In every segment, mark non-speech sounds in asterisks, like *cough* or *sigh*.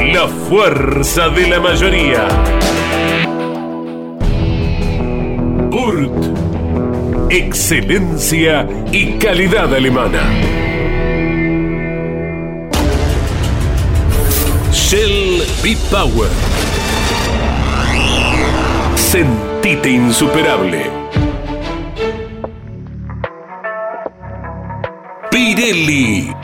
La fuerza de la mayoría. Urt. Excelencia y calidad alemana. Shell B-Power. Sentite insuperable. Pirelli.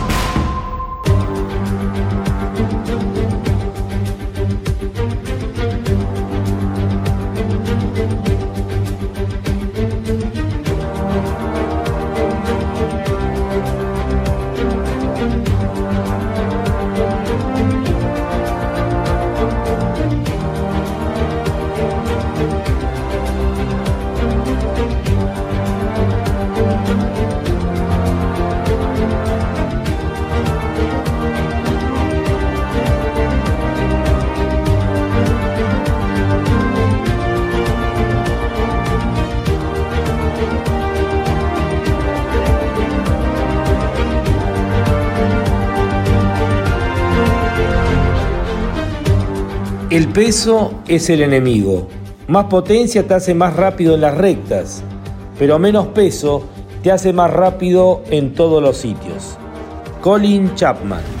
Peso es el enemigo. Más potencia te hace más rápido en las rectas, pero menos peso te hace más rápido en todos los sitios. Colin Chapman.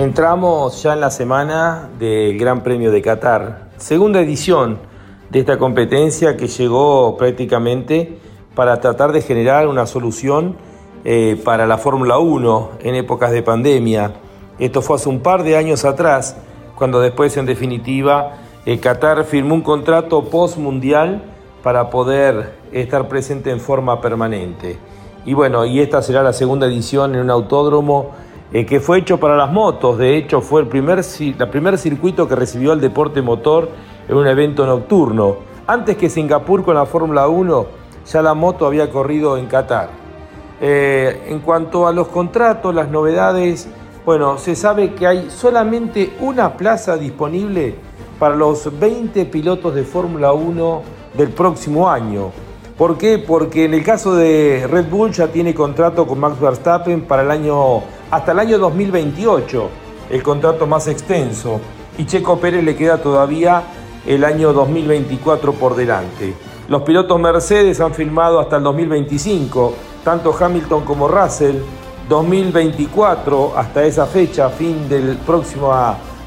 Entramos ya en la semana del Gran Premio de Qatar, segunda edición de esta competencia que llegó prácticamente para tratar de generar una solución eh, para la Fórmula 1 en épocas de pandemia. Esto fue hace un par de años atrás, cuando después en definitiva eh, Qatar firmó un contrato post-mundial para poder estar presente en forma permanente. Y bueno, y esta será la segunda edición en un autódromo eh, que fue hecho para las motos. De hecho, fue el primer, la primer circuito que recibió el deporte motor en un evento nocturno. Antes que Singapur con la Fórmula 1, ya la moto había corrido en Qatar. Eh, en cuanto a los contratos, las novedades, bueno, se sabe que hay solamente una plaza disponible para los 20 pilotos de Fórmula 1 del próximo año. ¿Por qué? Porque en el caso de Red Bull ya tiene contrato con Max Verstappen para el año hasta el año 2028, el contrato más extenso, y Checo Pérez le queda todavía el año 2024 por delante. Los pilotos Mercedes han firmado hasta el 2025, tanto Hamilton como Russell, 2024 hasta esa fecha, fin del próximo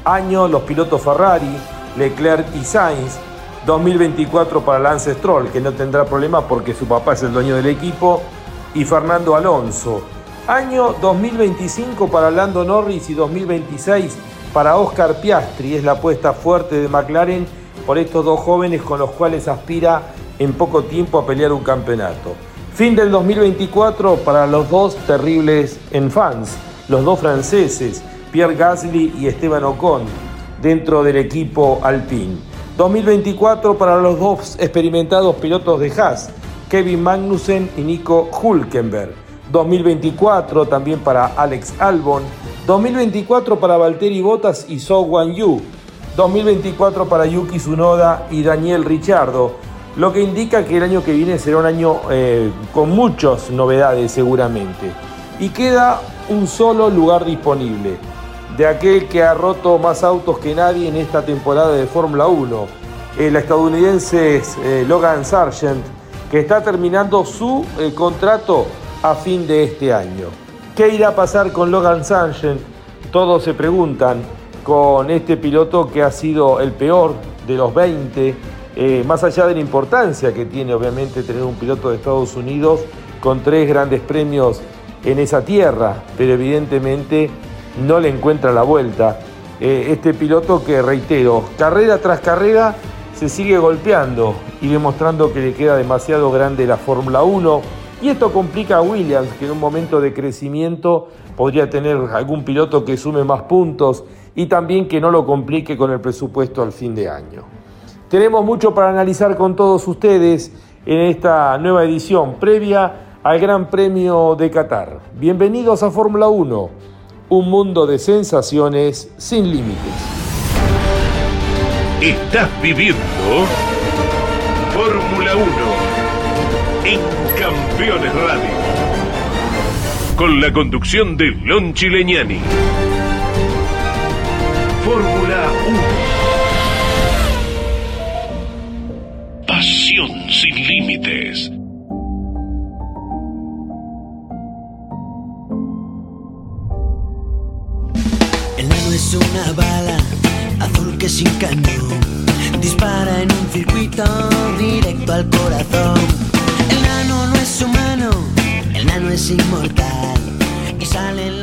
año, los pilotos Ferrari, Leclerc y Sainz, 2024 para Lance Stroll, que no tendrá problema porque su papá es el dueño del equipo, y Fernando Alonso. Año 2025 para Lando Norris y 2026 para Oscar Piastri. Es la apuesta fuerte de McLaren por estos dos jóvenes con los cuales aspira en poco tiempo a pelear un campeonato. Fin del 2024 para los dos terribles en fans, los dos franceses, Pierre Gasly y Esteban Ocon, dentro del equipo Alpine. 2024 para los dos experimentados pilotos de Haas, Kevin Magnussen y Nico Hulkenberg. 2024 también para Alex Albon. 2024 para Valtteri Bottas y So Wan Yu. 2024 para Yuki Tsunoda y Daniel Ricciardo lo que indica que el año que viene será un año eh, con muchas novedades seguramente. Y queda un solo lugar disponible, de aquel que ha roto más autos que nadie en esta temporada de Fórmula 1, el estadounidense eh, Logan Sargent, que está terminando su eh, contrato a fin de este año. ¿Qué irá a pasar con Logan Sargent? Todos se preguntan con este piloto que ha sido el peor de los 20 eh, más allá de la importancia que tiene obviamente tener un piloto de Estados Unidos con tres grandes premios en esa tierra, pero evidentemente no le encuentra la vuelta. Eh, este piloto que, reitero, carrera tras carrera se sigue golpeando y demostrando que le queda demasiado grande la Fórmula 1. Y esto complica a Williams, que en un momento de crecimiento podría tener algún piloto que sume más puntos y también que no lo complique con el presupuesto al fin de año. Tenemos mucho para analizar con todos ustedes en esta nueva edición previa al Gran Premio de Qatar. Bienvenidos a Fórmula 1, un mundo de sensaciones sin límites. Estás viviendo Fórmula 1 en Campeones Radio. Con la conducción de Lon Chileñani. Fórmula 1. sin límites. El nano es una bala azul que sin cañón dispara en un circuito directo al corazón. El es inmortal y sale en.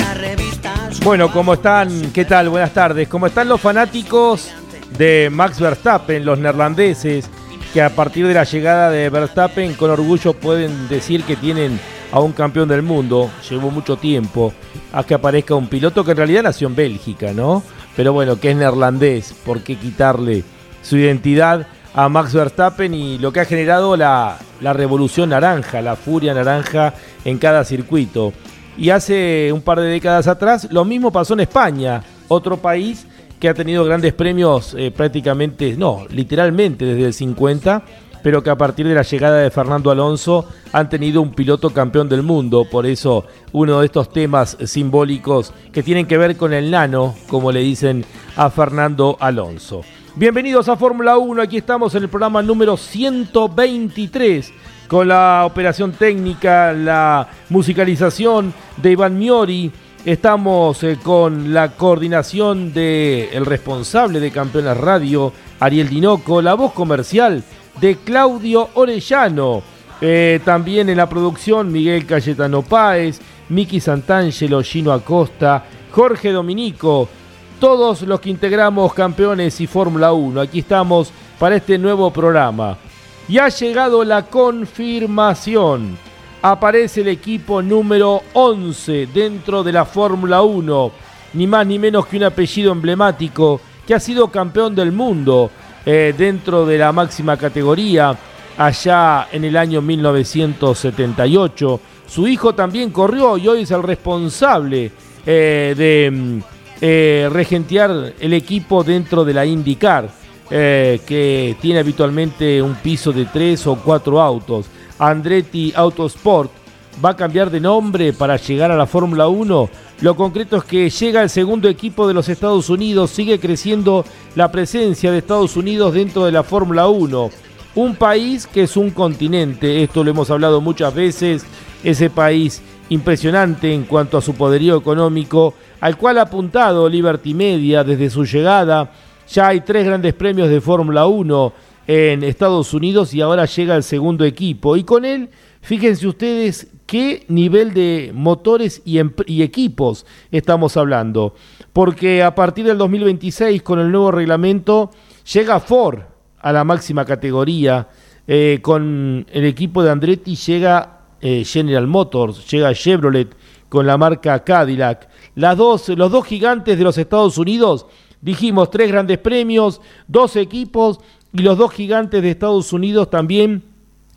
Bueno, ¿cómo están? ¿Qué tal? Buenas tardes. ¿Cómo están los fanáticos de Max Verstappen, los neerlandeses? que a partir de la llegada de Verstappen con orgullo pueden decir que tienen a un campeón del mundo. Llevó mucho tiempo a que aparezca un piloto que en realidad nació en Bélgica, ¿no? Pero bueno, que es neerlandés, ¿por qué quitarle su identidad a Max Verstappen y lo que ha generado la, la revolución naranja, la furia naranja en cada circuito? Y hace un par de décadas atrás lo mismo pasó en España, otro país que ha tenido grandes premios eh, prácticamente, no, literalmente desde el 50, pero que a partir de la llegada de Fernando Alonso han tenido un piloto campeón del mundo. Por eso uno de estos temas simbólicos que tienen que ver con el nano, como le dicen a Fernando Alonso. Bienvenidos a Fórmula 1, aquí estamos en el programa número 123 con la operación técnica, la musicalización de Iván Miori Estamos eh, con la coordinación del el responsable de Campeones Radio, Ariel Dinoco, la voz comercial de Claudio Orellano. Eh, también en la producción Miguel Cayetano Páez, Miki Santangelo, Gino Acosta, Jorge Dominico, todos los que integramos Campeones y Fórmula 1. Aquí estamos para este nuevo programa. Y ha llegado la confirmación aparece el equipo número 11 dentro de la Fórmula 1, ni más ni menos que un apellido emblemático que ha sido campeón del mundo eh, dentro de la máxima categoría allá en el año 1978. Su hijo también corrió y hoy es el responsable eh, de mm, eh, regentear el equipo dentro de la IndyCar, que tiene habitualmente un piso de tres o cuatro autos. Andretti Autosport va a cambiar de nombre para llegar a la Fórmula 1. Lo concreto es que llega el segundo equipo de los Estados Unidos, sigue creciendo la presencia de Estados Unidos dentro de la Fórmula 1. Un país que es un continente, esto lo hemos hablado muchas veces, ese país impresionante en cuanto a su poderío económico, al cual ha apuntado Liberty Media desde su llegada. Ya hay tres grandes premios de Fórmula 1 en Estados Unidos y ahora llega el segundo equipo. Y con él, fíjense ustedes qué nivel de motores y, y equipos estamos hablando. Porque a partir del 2026, con el nuevo reglamento, llega Ford a la máxima categoría. Eh, con el equipo de Andretti llega eh, General Motors, llega Chevrolet con la marca Cadillac. Las dos, los dos gigantes de los Estados Unidos, dijimos tres grandes premios, dos equipos y los dos gigantes de Estados Unidos también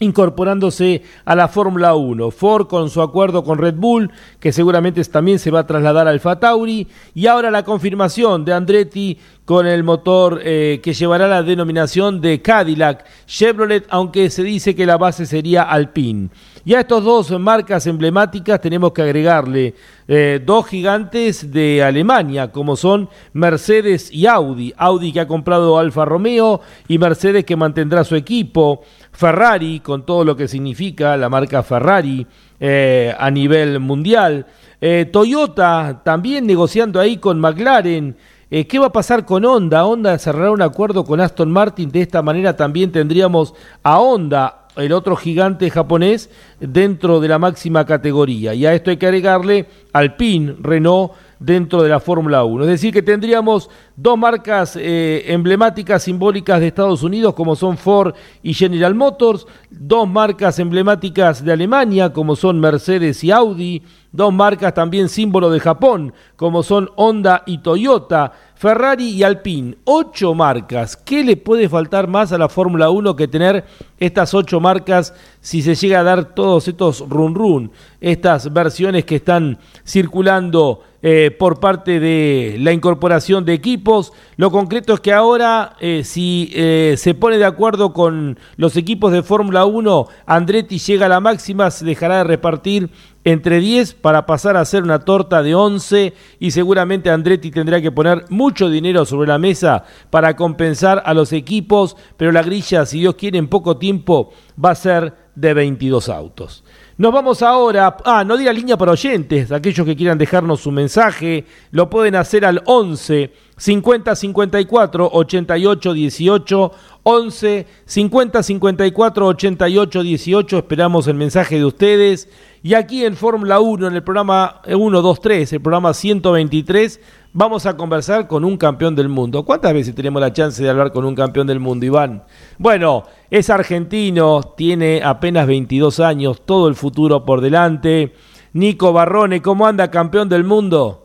incorporándose a la Fórmula 1. Ford con su acuerdo con Red Bull, que seguramente también se va a trasladar al Fatauri, y ahora la confirmación de Andretti con el motor eh, que llevará la denominación de Cadillac Chevrolet, aunque se dice que la base sería Alpine. Y a estos dos marcas emblemáticas tenemos que agregarle eh, dos gigantes de Alemania, como son Mercedes y Audi. Audi que ha comprado Alfa Romeo y Mercedes que mantendrá su equipo. Ferrari, con todo lo que significa la marca Ferrari eh, a nivel mundial. Eh, Toyota también negociando ahí con McLaren. ¿Qué va a pasar con Honda? Honda cerrará un acuerdo con Aston Martin. De esta manera también tendríamos a Honda el otro gigante japonés dentro de la máxima categoría. Y a esto hay que agregarle Alpine, Renault dentro de la Fórmula 1. Es decir, que tendríamos dos marcas eh, emblemáticas, simbólicas de Estados Unidos, como son Ford y General Motors, dos marcas emblemáticas de Alemania, como son Mercedes y Audi, dos marcas también símbolo de Japón, como son Honda y Toyota, Ferrari y Alpine, ocho marcas. ¿Qué le puede faltar más a la Fórmula 1 que tener estas ocho marcas si se llega a dar todos estos run run, estas versiones que están circulando eh, por parte de la incorporación de equipos? Lo concreto es que ahora, eh, si eh, se pone de acuerdo con los equipos de Fórmula 1, Andretti llega a la máxima, se dejará de repartir entre 10 para pasar a hacer una torta de 11 y seguramente Andretti tendrá que poner mucho dinero sobre la mesa para compensar a los equipos, pero la grilla, si Dios quiere, en poco tiempo va a ser de 22 autos. Nos vamos ahora, ah, no diga línea para oyentes, aquellos que quieran dejarnos su mensaje, lo pueden hacer al 11 50 54 88 18 11 50 54 88 18 esperamos el mensaje de ustedes. Y aquí en Fórmula 1 en el programa 1 2 3 el programa 123 vamos a conversar con un campeón del mundo ¿cuántas veces tenemos la chance de hablar con un campeón del mundo Iván? bueno es argentino tiene apenas 22 años todo el futuro por delante Nico Barrone ¿cómo anda campeón del mundo?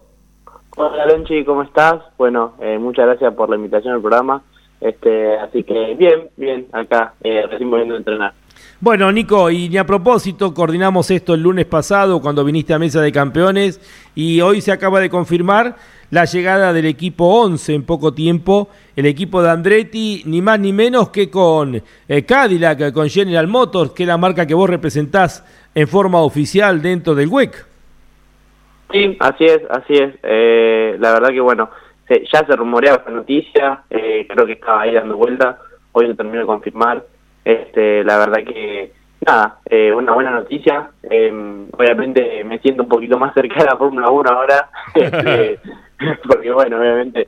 Hola Lonchi, ¿cómo estás? Bueno, eh, muchas gracias por la invitación al programa. Este, así que bien, bien, acá, eh, recién volviendo a entrenar. Bueno, Nico, y a propósito, coordinamos esto el lunes pasado cuando viniste a Mesa de Campeones y hoy se acaba de confirmar la llegada del equipo 11 en poco tiempo, el equipo de Andretti, ni más ni menos que con eh, Cadillac, con General Motors, que es la marca que vos representás en forma oficial dentro del WEC. Sí, así es, así es. Eh, la verdad que bueno, ya se rumoreaba esta noticia, eh, creo que estaba ahí dando vuelta, hoy lo termino de confirmar. Este, la verdad que nada, eh, una buena noticia. Em, obviamente me siento un poquito más cerca de la Fórmula 1 ahora, *laughs* este, *laughs* porque bueno, obviamente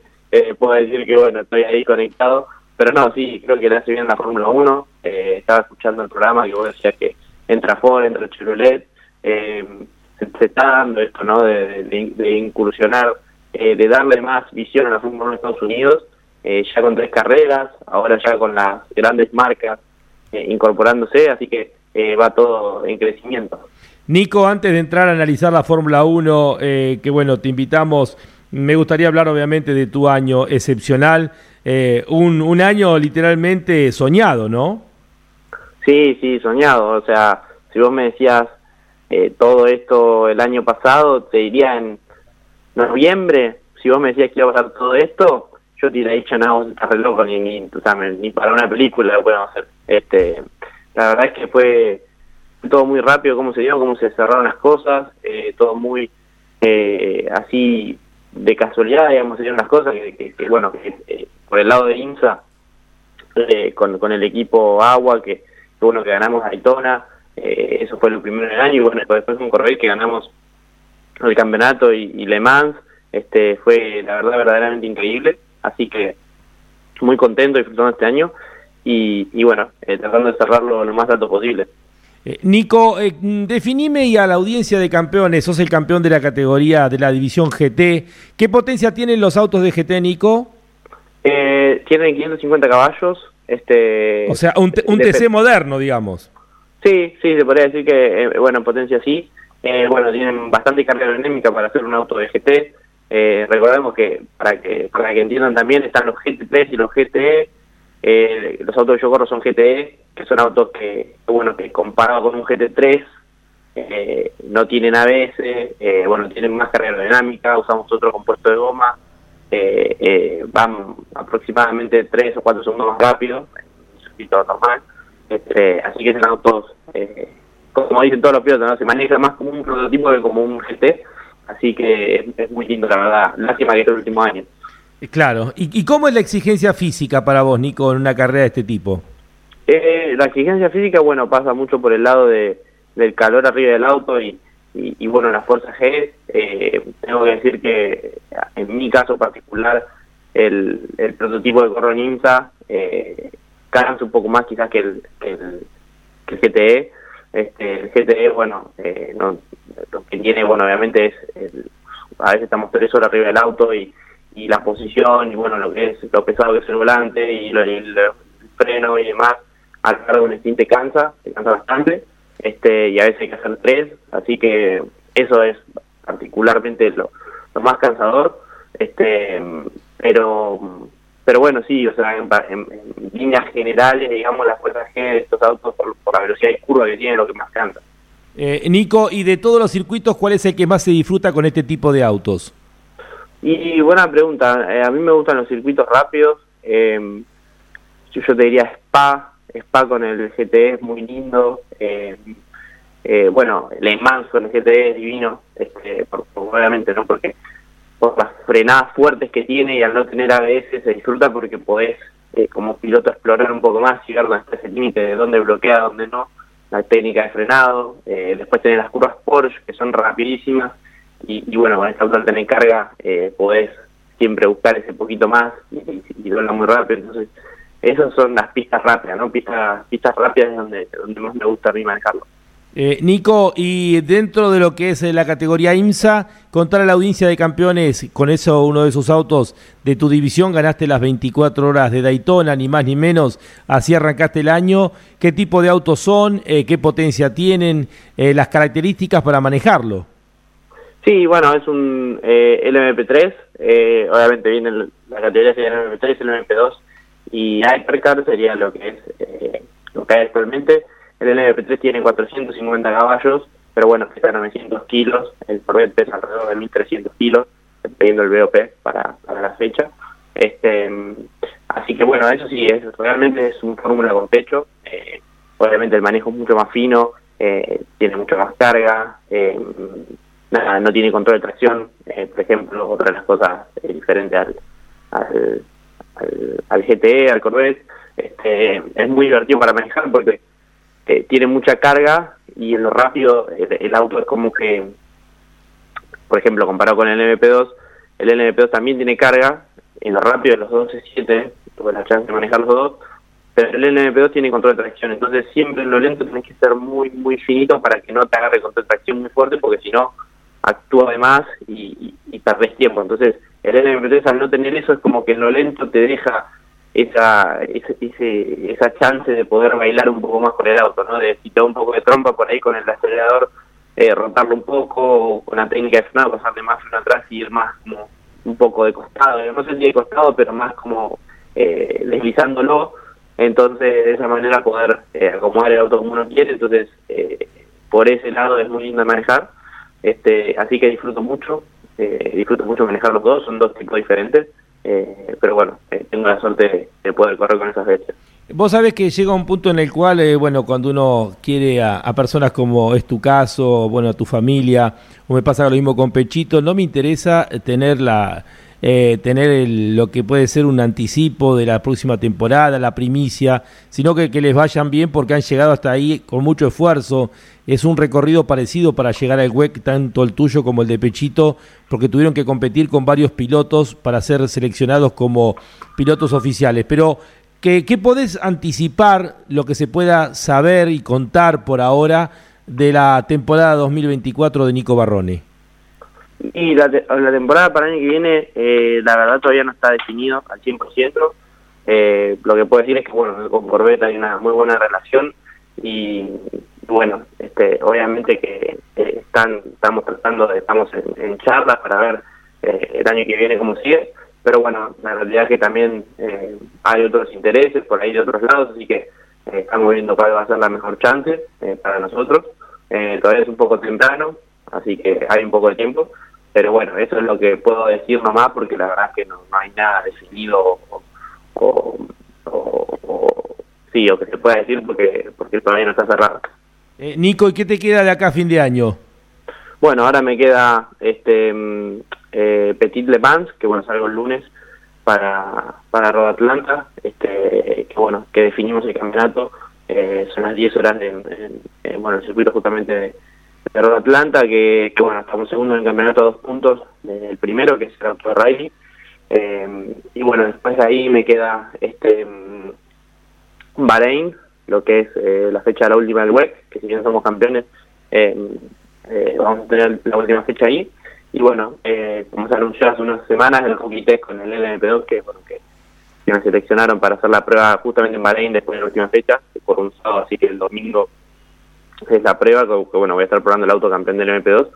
puedo decir que bueno, estoy ahí conectado, pero no, sí, creo que le hace bien la Fórmula 1. estaba escuchando el programa que vos decías que entra Ford, entra Chevrolet. Eh, se, está dando esto, ¿no? De, incursionar, eh, de darle más visión a la Fórmula 1 de Estados Unidos, eh, ya con tres carreras, ahora ya con las grandes marcas eh, incorporándose, así que va todo en crecimiento. Nico, antes de entrar a analizar la Fórmula 1, que bueno, te invitamos, me gustaría hablar obviamente de tu año excepcional, un, un año literalmente soñado, ¿no? Sí, sí, soñado, o sea, si vos me decías eh, todo esto el año pasado, te diría en noviembre, si vos me decías que iba a pasar todo esto, yo te hubiera dicho, no, estás re loco, ni, ni, ni para una película lo podemos hacer. Este, la verdad es que fue todo muy rápido cómo se dio, cómo se cerraron las cosas, eh, todo muy eh, así de casualidad, digamos, se dieron las cosas, que, bueno, que, por el lado de INSA, con, con el equipo Agua, que, que bueno, que ganamos Daytona, eh, eso fue lo primero del año y bueno, después un correr que ganamos el campeonato y, Le Mans, este fue la verdad verdaderamente increíble, así que muy contento disfrutando este año y, y bueno, tratando de cerrarlo lo más alto posible. Nico, definime y a la audiencia de campeones, sos el campeón de la categoría de la división GT. ¿Qué potencia tienen los autos de GT, Nico? Eh, tienen 550 caballos. Este, o sea, un, TC moderno, digamos. Sí, sí, se podría decir que, eh, bueno, en potencia sí. Eh, bueno, tienen bastante carga aerodinámica para hacer un auto de GT. Eh, recordemos que para que para que entiendan también están los GT3 y los GTE. Eh, los autos que yo corro son GTE, que son autos que, bueno, que comparado con un GT3 eh, no tienen ABS, eh, bueno, tienen más carga aerodinámica, usamos otro compuesto de goma, eh, eh, van aproximadamente 3 o 4 segundos más rápido, en normal. Este, así que es autos, eh, como dicen todos los pilotos, se maneja más como un prototipo que como un GT. Así que es, muy lindo, la verdad. Lástima que el último año. Eh, claro. ¿Y, ¿Y, cómo es la exigencia física para vos, Nico, en una carrera de este tipo? Eh, la exigencia física, bueno, pasa mucho por el lado de, del calor arriba del auto y, y, bueno, la fuerza G, eh, tengo que decir que en mi caso particular, el, el prototipo de Corro Ninja eh, cansa un poco más quizás que el, que el, que el GTE. Este, el GTE, bueno, eh, no, lo que tiene, bueno, obviamente es, el, a veces estamos tres horas arriba del auto y, la posición y bueno, lo que es lo pesado que es el volante y, lo, el, freno y demás, al cargar de un stint te cansa, te cansa bastante este y a veces hay que hacer tres, así que eso es particularmente lo, más cansador, este pero pero bueno, sí, o sea, en, en, en líneas generales, digamos, la fuerza G de estos autos por, por, la velocidad y curva que tienen lo que más cansa. Eh, Nico, y de todos los circuitos, ¿cuál es el que más se disfruta con este tipo de autos? Y buena pregunta, eh, a mí me gustan los circuitos rápidos, eh, yo te diría Spa, Spa con el GTE es muy lindo. Eh, eh, bueno, Le Mans con el GTE es divino, este, por, por, obviamente, ¿no? Porque por las frenadas fuertes que tiene y al no tener ABS se disfruta porque podés, eh, como piloto, explorar un poco más, llegar hasta ese límite de dónde bloquea, dónde no, la técnica de frenado. Eh, después tenés las curvas Porsche, que son rapidísimas. Y, bueno, con esta auto al tener carga, eh, podés siempre buscar ese poquito más y, y, y muy rápido. Entonces, esas son las pistas rápidas, ¿no? Pistas, pistas rápidas es donde, donde más me gusta a mí manejarlo. Eh, Nico, y dentro de lo que es la categoría IMSA, contar a la audiencia de campeones, con eso uno de esos autos de tu división, ganaste las 24 horas de Daytona, ni más ni menos, así arrancaste el año. ¿Qué tipo de autos son? Eh, ¿Qué potencia tienen? Eh, ¿Las características para manejarlo? Sí, bueno, es un LMP3, obviamente viene la categoría sería el LMP3, el LMP2 y Hypercar sería lo que es eh, lo que hay actualmente. El LMP3 tiene 450 caballos, pero bueno, pesa 900 kilos, el Corvette pesa alrededor de 1300 kilos, dependiendo del BOP para, para la fecha. Este, así que bueno, eso sí, es realmente es un fórmula con pecho. Eh, obviamente el manejo es mucho más fino, eh, tiene mucha más carga, eh, nada, no tiene control de tracción, por ejemplo, otra de las cosas diferentes al, al al, al GTE, al Corvette, este, es muy divertido para manejar porque eh, tiene mucha carga y en lo rápido el, auto es como que, por ejemplo, comparado con el MP2, el LMP2 también tiene carga, en lo rápido los 12.7, tuve la chance de manejar los dos, pero el LMP2 tiene control de tracción, entonces siempre en lo lento tenés que ser muy, muy finito para que no te agarre control de tracción muy fuerte, porque si no, actúa de más y, y, y perdés tiempo. Entonces, el LMP3 al no tener eso es como que en lo lento te deja esa, ese, esa chance de poder bailar un poco más con el auto, ¿no? De da un poco de trompa por ahí con el acelerador, eh, rotarlo un poco, o con la técnica de frenado, pasarle más freno atrás y ir más como un poco de costado, no sé si de costado, pero más como eh, deslizándolo, entonces de esa manera poder eh, acomodar el auto como uno quiere, entonces eh, por ese lado es muy lindo manejar, este, así que disfruto mucho, eh, disfruto mucho manejar los dos, son dos tipos diferentes, eh, pero bueno, eh, tengo la suerte de, de, poder correr con esas veces. Vos sabés que llega un punto en el cual, eh, bueno, cuando uno quiere a, a, personas como es tu caso, bueno, a tu familia, o me pasa lo mismo con Pechito, no me interesa tener la... Eh, tener el, lo que puede ser un anticipo de la próxima temporada, la primicia, sino que, que, les vayan bien porque han llegado hasta ahí con mucho esfuerzo. Es un recorrido parecido para llegar al WEC, tanto el tuyo como el de Pechito, porque tuvieron que competir con varios pilotos para ser seleccionados como pilotos oficiales. Pero ¿qué, ¿qué podés anticipar lo que se pueda saber y contar por ahora de la temporada 2024 de Nico Barrone? Y la, temporada para el año que viene, eh, la verdad todavía no está definido al 100%. Eh, lo que puedo decir es que, bueno, con Corbett hay una muy buena relación y, bueno, este, obviamente que eh, están, estamos tratando, estamos en, charlas para ver eh, el año que viene cómo sigue, pero bueno, la realidad es que también eh, hay otros intereses por ahí de otros lados, así que estamos viendo cuál va a ser la mejor chance para nosotros. todavía es un poco temprano, así que hay un poco de tiempo, pero bueno, eso es lo que puedo decir nomás porque la verdad es que no, hay nada definido o, o, sí, o que se pueda decir porque, porque todavía no está cerrado. Eh, Nico, ¿y qué te queda de acá a fin de año? Bueno, ahora me queda este mm, eh, Petit Le Mans, que bueno, salgo el lunes para, para Road Atlanta, este, que bueno, que definimos el campeonato, eh, son las 10 horas en, bueno, el circuito justamente de, de Atlanta, que, que, bueno, estamos segundo en el campeonato a dos puntos del primero, que es el auto de Riley, eh, y bueno, después de ahí me queda este mm, Bahrein, lo que es eh, la fecha de la última del WEC, que si bien somos campeones, eh, eh, vamos a tener la última fecha ahí. Y bueno, como se anunció hace unas semanas, el Hockey con el LMP2, que, que, me seleccionaron para hacer la prueba justamente en Bahrein después de la última fecha, por un sábado, así que el domingo es la prueba, que, bueno, voy a estar probando el auto campeón del MP2,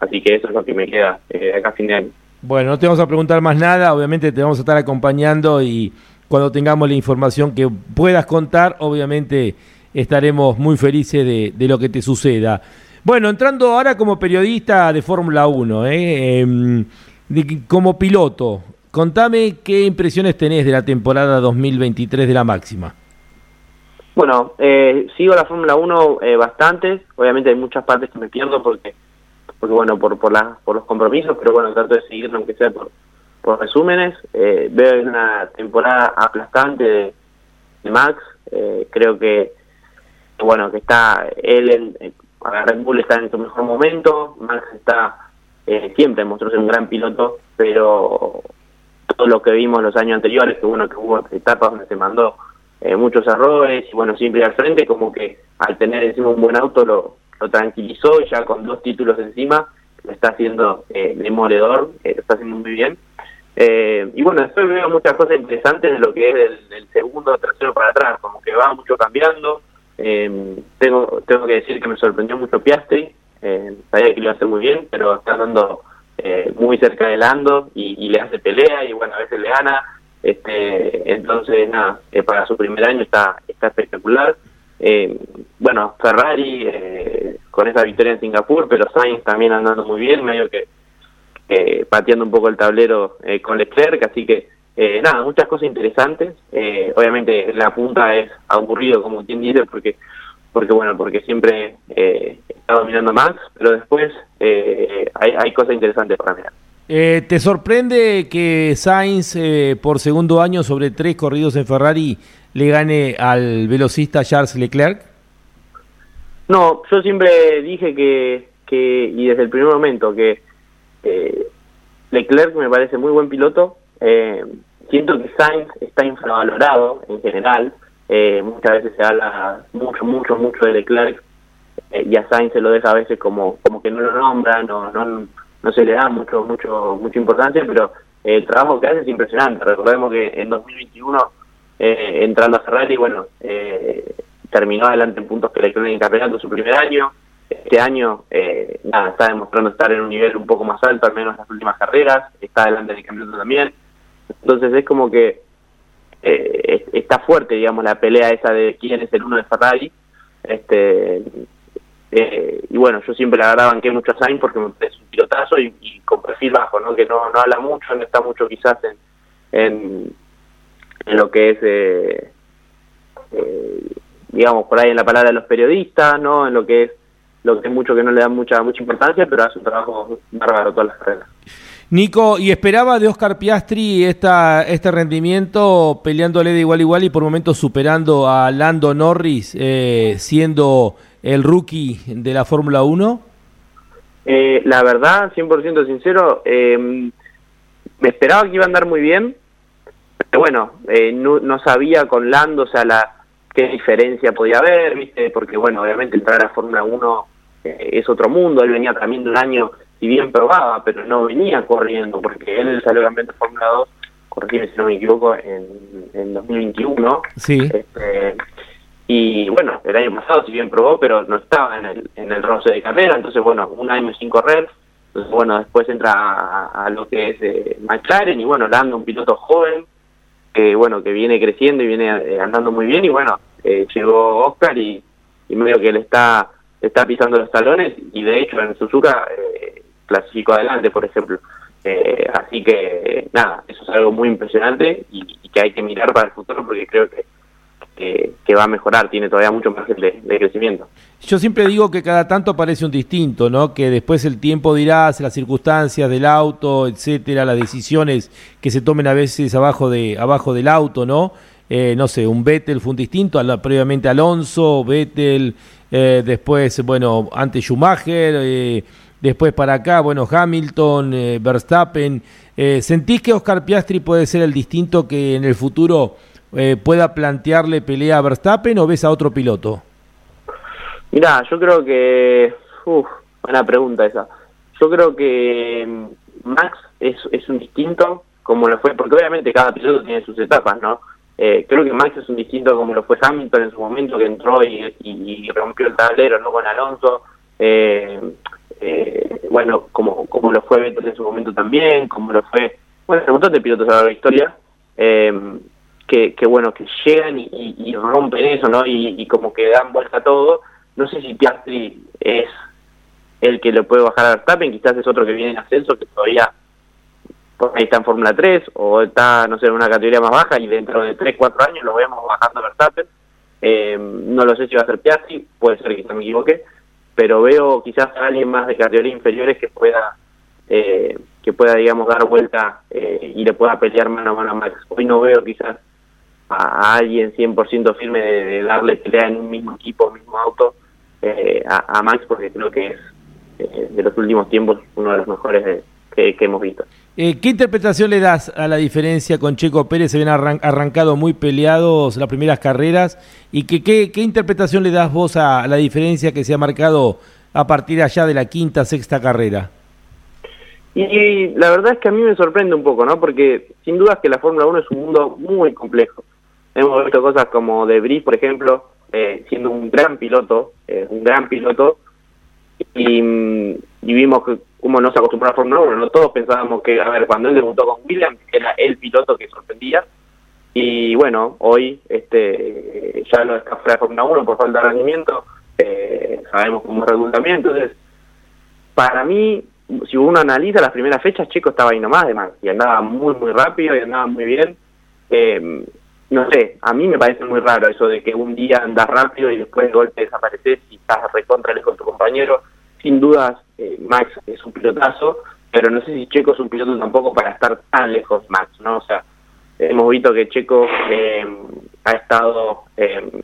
así que eso es lo que me queda acá a fin de año. Bueno, no te vamos a preguntar más nada, obviamente te vamos a estar acompañando y cuando tengamos la información que puedas contar, obviamente estaremos muy felices de, lo que te suceda. Bueno, entrando ahora como periodista de Fórmula 1, ¿eh? Em, como piloto, contame qué impresiones tenés de la temporada 2023 de la máxima. Bueno, eh, sigo la Fórmula 1 eh, bastante, obviamente hay muchas partes que me pierdo porque, porque bueno, por, por, por los compromisos, pero bueno, trato de seguir aunque sea por, por resúmenes, eh, veo una temporada aplastante de, Max. Eh, creo que, bueno, que está él, en, Red Bull está en su mejor momento. Max está eh, siempre mostró ser un gran piloto, pero todo lo que vimos los años anteriores, que bueno, que hubo etapas donde se mandó eh, muchos errores y bueno, siempre al frente, como que al tener encima un buen auto lo, lo tranquilizó ya con dos títulos encima lo está haciendo eh, demoledor, lo está haciendo muy bien. Eh, y bueno, después veo muchas cosas interesantes de lo que es el, segundo o tercero para atrás, como que va mucho cambiando. Eh, tengo tengo que decir que me sorprendió mucho Piastri, eh, sabía que lo hacer muy bien, pero está andando eh, muy cerca del Ando y, le hace pelea y bueno, a veces le gana. este Entonces, nada, para su primer año está, está espectacular. bueno, Ferrari con esa victoria en Singapur, pero Sainz también andando muy bien, medio que eh, pateando un poco el tablero eh, con Leclerc, así que eh, nada, muchas cosas interesantes. Eh, obviamente la punta es aburrido, como quien dice, porque porque bueno, porque siempre está dominando más, pero después hay, hay cosas interesantes para mirar. ¿Te sorprende que Sainz por segundo año sobre tres corridos en Ferrari le gane al velocista Charles Leclerc? No, yo siempre dije que, que y desde el primer momento, que eh, Leclerc me parece muy buen piloto. Eh, siento que Sainz está infravalorado en general. Eh, muchas veces se habla mucho, mucho, mucho de Leclerc eh, y a Sainz se lo deja a veces como, como que no lo nombra, no, no, no se le da mucho, mucho, mucha importancia, pero el trabajo que hace es impresionante. Recordemos que en 2021, entrando a Ferrari, bueno, terminó adelante en puntos que Leclerc en el campeonato su primer año este año eh, nada, está demostrando estar en un nivel un poco más alto, al menos en las últimas carreras, está adelante en el campeonato también. Entonces es como que eh, está fuerte, digamos, la pelea esa de quién es el uno de Ferrari. Este, eh, y bueno, yo siempre la verdad banqué mucho a Sainz porque parece un pilotazo y, con perfil bajo, ¿no? que no, no habla mucho, no está mucho quizás en, en, lo que es, eh, digamos, por ahí en la palabra de los periodistas, ¿no? en lo que es lo que es mucho que no le dan mucha mucha importancia, pero hace un trabajo bárbaro todas las carreras. Nico, ¿y esperaba de Oscar Piastri esta, este rendimiento peleándole de igual a igual y por momentos superando a Lando Norris, eh, siendo el rookie de la Fórmula 1? Eh, la verdad, 100% sincero, eh, me esperaba que iba a andar muy bien, Pero bueno, eh, no, no sabía con Lando, o sea, la qué diferencia podía haber, ¿viste? Porque bueno, obviamente entrar a Fórmula 1 eh, es otro mundo, él venía también de un año, y bien probaba, pero no venía corriendo, porque él salió campeón de Fórmula 2, corregime si no me equivoco, en, en 2021. Sí. Este, y bueno, el año pasado si bien probó, pero no estaba en el, en el roce de carrera, entonces bueno, un año sin correr, entonces bueno, después entra a, lo que es eh, McLaren y bueno, Lando, un piloto joven, que bueno, que viene creciendo y viene eh, andando muy bien y bueno, eh, llegó Oscar y, y medio que le está, está pisando los talones y de hecho en Suzuka eh, clasificó adelante, por ejemplo. Eh, así que nada, eso es algo muy impresionante y, que hay que mirar para el futuro porque creo que, que, va a mejorar, tiene todavía mucho margen de, crecimiento. Yo siempre digo que cada tanto aparece un distinto, ¿no? Que después el tiempo dirá, las circunstancias del auto, etcétera, las decisiones que se tomen a veces abajo de abajo del auto, ¿no? Eh, no sé, un Vettel fue un distinto, previamente Alonso, Vettel, eh, después, bueno, antes Schumacher, eh, después para acá, bueno, Hamilton, Verstappen. ¿Sentís que Oscar Piastri puede ser el distinto que en el futuro pueda plantearle pelea a Verstappen o ves a otro piloto? Mirá, yo creo que... Uf, buena pregunta esa. Yo creo que mm, Max es, es un distinto, como lo fue, porque obviamente cada piloto tiene sus etapas, ¿no? Eh, creo que Max es un distinto como lo fue Hamilton en su momento que entró y, rompió el tablero no con Alonso eh, eh, bueno como como lo fue Vettel en su momento también como lo fue bueno un montón de pilotos a la historia que, que bueno que llegan y, rompen eso no y, como que dan vuelta a todo no sé si Piastri es el que lo puede bajar a Verstappen quizás es otro que viene en ascenso que todavía ahí está en Fórmula 3 o está, no sé, en una categoría más baja y dentro de 3, 4 años lo vemos bajando a Verstappen. Eh, no lo sé si va a ser Piastri, puede ser que me equivoque, pero veo quizás a alguien más de categorías inferiores que pueda, eh, que pueda digamos, dar vuelta eh, y le pueda pelear mano a mano a Max. Hoy no veo quizás a, alguien 100% firme de, darle pelea en un mismo equipo, mismo auto a, a, Max, porque creo que es de los últimos tiempos uno de los mejores que hemos visto. Eh, ¿Qué interpretación le das a la diferencia con Checo Pérez? Se habían arrancado muy peleados las primeras carreras. ¿Y qué, qué, interpretación le das vos a, la diferencia que se ha marcado a partir allá de la quinta, sexta carrera? Y, la verdad es que a mí me sorprende un poco, ¿no? Porque sin duda es que la Fórmula 1 es un mundo muy complejo. Hemos visto cosas como De Vries, por ejemplo, eh, siendo un gran piloto, eh, un gran piloto, y, y vimos que como no se acostumbró a Fórmula 1, no todos pensábamos que, a ver, cuando él debutó con Williams, era el piloto que sorprendía, y bueno, hoy este ya lo está fuera de Fórmula 1 por falta de rendimiento, eh, sabemos cómo es Red entonces, para mí, si uno analiza las primeras fechas, Chico estaba ahí nomás, además, y andaba muy, muy rápido, y andaba muy bien, no sé, a mí me parece muy raro eso de que un día andas rápido y después de golpe desapareces y estás recontra con tu compañero, sin dudas eh, Max es un pilotazo, pero no sé si Checo es un piloto tampoco para estar tan lejos Max, ¿no? O sea, hemos visto que Checo eh, ha estado eh,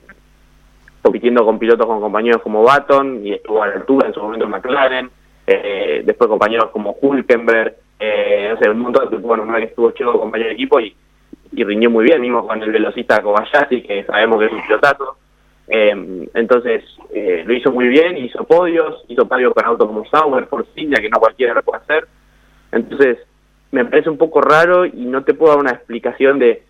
compitiendo con pilotos con compañeros como Baton y estuvo a la altura en su momento en McLaren, después compañeros como Hulkenberg, no sé, un montón de bueno, que estuvo Checo compañero de equipo y, y rindió muy bien, mismo con el velocista Kobayashi, que sabemos que es un pilotazo. Eh, entonces eh, lo hizo muy bien, hizo podios, hizo podios con autos como Sauber, India, que no cualquiera lo puede hacer. Entonces me parece un poco raro y no te puedo dar una explicación de,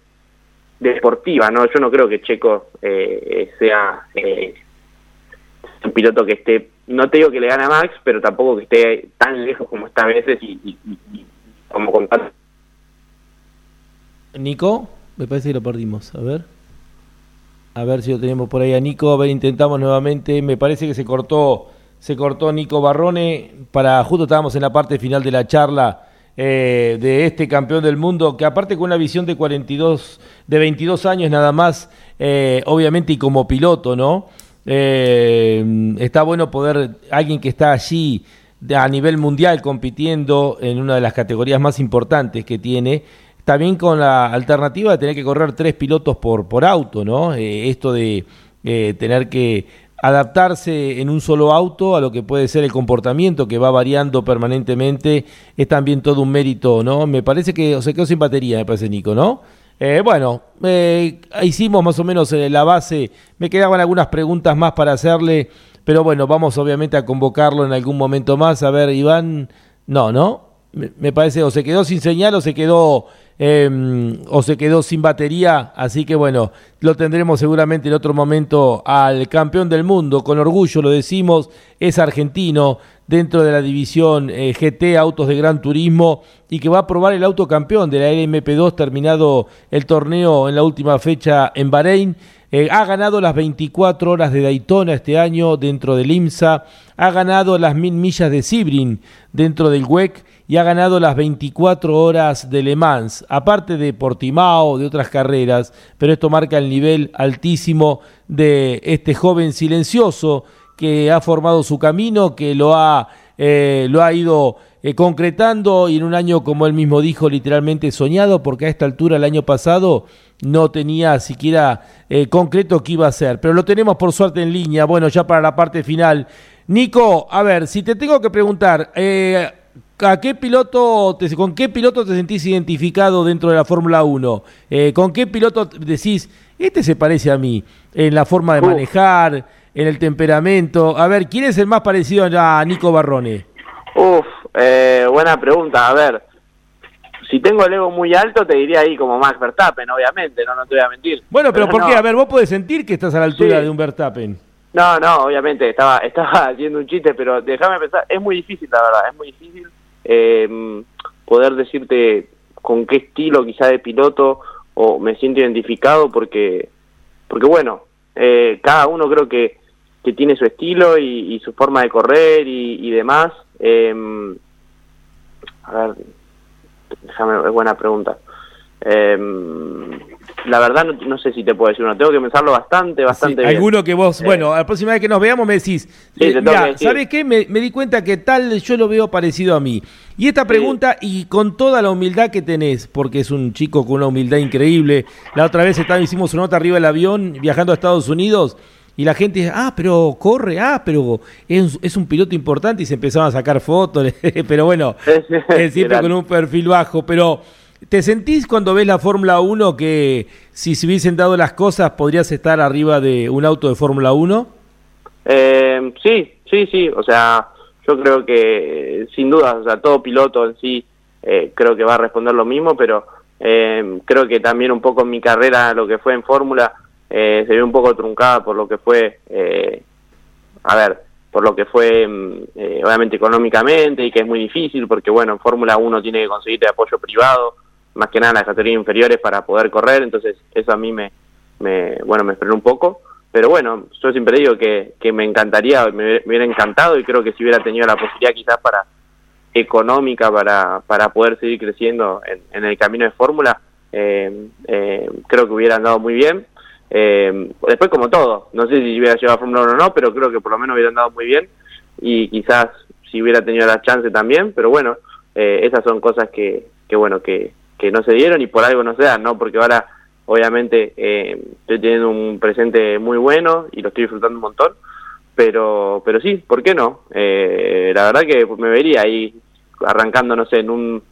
deportiva, ¿no? Yo no creo que Checo eh, sea eh, un piloto que esté, no te digo que le gane a Max, pero tampoco que esté tan lejos como está a veces y, y como con Nico, me parece que lo perdimos, a ver. A ver si lo tenemos por ahí a Nico. A ver, intentamos nuevamente. Me parece que se cortó, se cortó Nico Barrone. Para justo estábamos en la parte final de la charla eh, de este campeón del mundo, que aparte con una visión de 42, de 22 años nada más, eh, obviamente y como piloto, ¿no? Eh, está bueno poder alguien que está allí a nivel mundial compitiendo en una de las categorías más importantes que tiene también con la alternativa de tener que correr tres pilotos por, por auto, ¿no? Eh, esto de eh, tener que adaptarse en un solo auto a lo que puede ser el comportamiento que va variando permanentemente es también todo un mérito, ¿no? Me parece que se quedó sin batería, me parece Nico, ¿no? Eh, bueno, eh, hicimos más o menos la base. Me quedaban algunas preguntas más para hacerle, pero bueno, vamos obviamente a convocarlo en algún momento más. A ver, Iván, no, ¿no? Me, parece, o se quedó sin señal o se quedó em, o se quedó sin batería, así que bueno, lo tendremos seguramente en otro momento al campeón del mundo, con orgullo lo decimos, es argentino dentro de la división eh, GT Autos de Gran Turismo y que va a probar el auto campeón de la LMP2 terminado el torneo en la última fecha en Bahrein. Eh, ha ganado las 24 horas de Daytona este año dentro del IMSA, ha ganado las mil millas de Sibrin dentro del WEC y ha ganado las 24 horas de Le Mans, aparte de Portimao, de otras carreras, pero esto marca el nivel altísimo de este joven silencioso que ha formado su camino, que lo ha, eh, lo ha ido eh, concretando y en un año, como él mismo dijo, literalmente soñado, porque a esta altura el año pasado no tenía siquiera eh, concreto qué iba a ser. Pero lo tenemos por suerte en línea, bueno, ya para la parte final. Nico, a ver, si te tengo que preguntar, ¿A qué piloto te, ¿Con qué piloto te sentís identificado dentro de la Fórmula 1? ¿Con qué piloto decís, este se parece a mí en la forma de manejar, en el temperamento. A ver, ¿quién es el más parecido a Nico Barrone? Uf, eh, buena pregunta. A ver, si tengo el ego muy alto, te diría ahí como Max Verstappen, obviamente, no, no te voy a mentir. Bueno, pero, ¿por qué? A ver, vos podés sentir que estás a la altura de un Verstappen. No, no, obviamente, estaba, *laughs* estaba haciendo un chiste, pero déjame pensar, es muy difícil, la verdad, es muy difícil eh, poder decirte con qué estilo quizá de piloto o me siento identificado porque, porque bueno, eh, cada uno creo que que tiene su estilo y, su forma de correr y, demás. Eh, a ver, déjame, es buena pregunta. Eh, la verdad no, sé si te puedo decir uno, tengo que pensarlo bastante, bastante bien. Alguno que vos, eh, bueno, la próxima vez que nos veamos me decís, sí, mira, ¿sabes qué? Me, di cuenta que tal yo lo veo parecido a mí. Y esta pregunta, y con toda la humildad que tenés, porque es un chico con una humildad increíble, la otra vez estaba, hicimos una nota arriba del avión viajando a Estados Unidos, y la gente dice, ah, pero corre, ah, pero es, un piloto importante y se empezaron a sacar fotos, *laughs* pero bueno, *laughs* siempre con un perfil bajo, pero ¿te sentís cuando ves la Fórmula 1 que si se hubiesen dado las cosas podrías estar arriba de un auto de Fórmula 1? Eh, sí, sí, sí, o sea, yo creo que sin duda, o sea, todo piloto en sí eh, creo que va a responder lo mismo, pero eh, creo que también un poco en mi carrera, lo que fue en Fórmula, eh, se ve un poco truncada por lo que fue, eh, a ver, por lo que fue mm, eh, obviamente económicamente y que es muy difícil porque bueno, en Fórmula 1 tiene que conseguir apoyo privado, más que nada las categorías inferiores para poder correr, entonces eso a mí me, bueno, me frenó un poco, pero bueno, yo siempre digo que, que me encantaría, me, hubiera encantado y creo que si hubiera tenido la posibilidad quizás para económica para, para poder seguir creciendo en, en el camino de Fórmula, eh, creo que hubiera andado muy bien. Eh, después, como todo, no sé si hubiera llegado a Fórmula 1 o no, pero creo que por lo menos hubiera andado muy bien y quizás si hubiera tenido la chance también, pero bueno, eh, esas son cosas que, que bueno, que, que no se dieron y por algo no se dan, ¿no? Porque ahora, obviamente, eh, estoy teniendo un presente muy bueno y lo estoy disfrutando un montón, pero, pero sí, ¿por qué no? Eh, la verdad que me vería ahí arrancando, no sé, en un,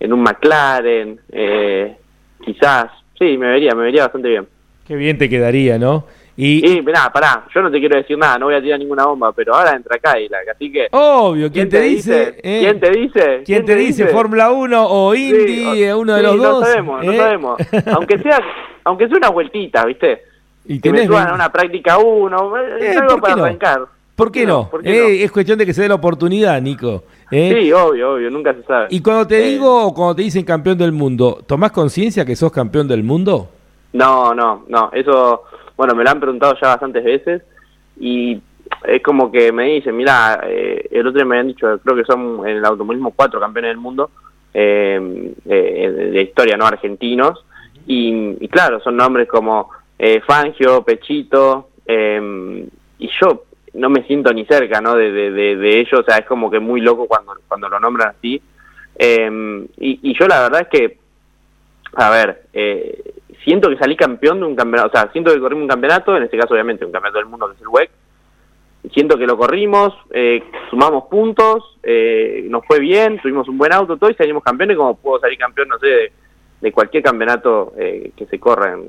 en un McLaren, eh, quizás, sí, me vería, me vería bastante bien. Qué bien te quedaría, ¿no? Y, sí, mirá, pará, yo no te quiero decir nada, no voy a tirar ninguna bomba, pero ahora entra Cadillac, así que... Obvio, ¿quién, te, dice? Eh? ¿Quién te dice? ¿Quién, te, dice? ¿Fórmula 1 o Indy, uno de los dos? no sabemos, no eh? sabemos. *laughs* aunque sea aunque sea una vueltita, ¿viste? Y que me suban a una práctica 1, eh, algo para arrancar. ¿Por qué no? Es cuestión de que se dé la oportunidad, Nico. Sí, obvio, obvio, nunca se sabe. Y cuando te digo, cuando te dicen campeón del mundo, ¿tomás conciencia que sos campeón del mundo? No, no, no, eso, bueno, me lo han preguntado ya bastantes veces y es como que me dicen, mira, eh, el otro día me habían dicho, creo que son en el automovilismo cuatro campeones del mundo eh, eh, de historia, ¿no? Argentinos. Y, claro, son nombres como Fangio, Pechito, y yo no me siento ni cerca, ¿no? De, de, de, ellos, o sea, es como que muy loco cuando, cuando lo nombran así. y, y yo la verdad es que, a ver, eh, siento que salí campeón de un campeonato, o sea, siento que corrimos un campeonato, en este caso obviamente un campeonato del mundo que es el WEC, siento que lo corrimos, eh, sumamos puntos, eh, nos fue bien, tuvimos un buen auto, todo y salimos campeones, como puedo salir campeón, no sé, de cualquier campeonato eh, que se corra, en,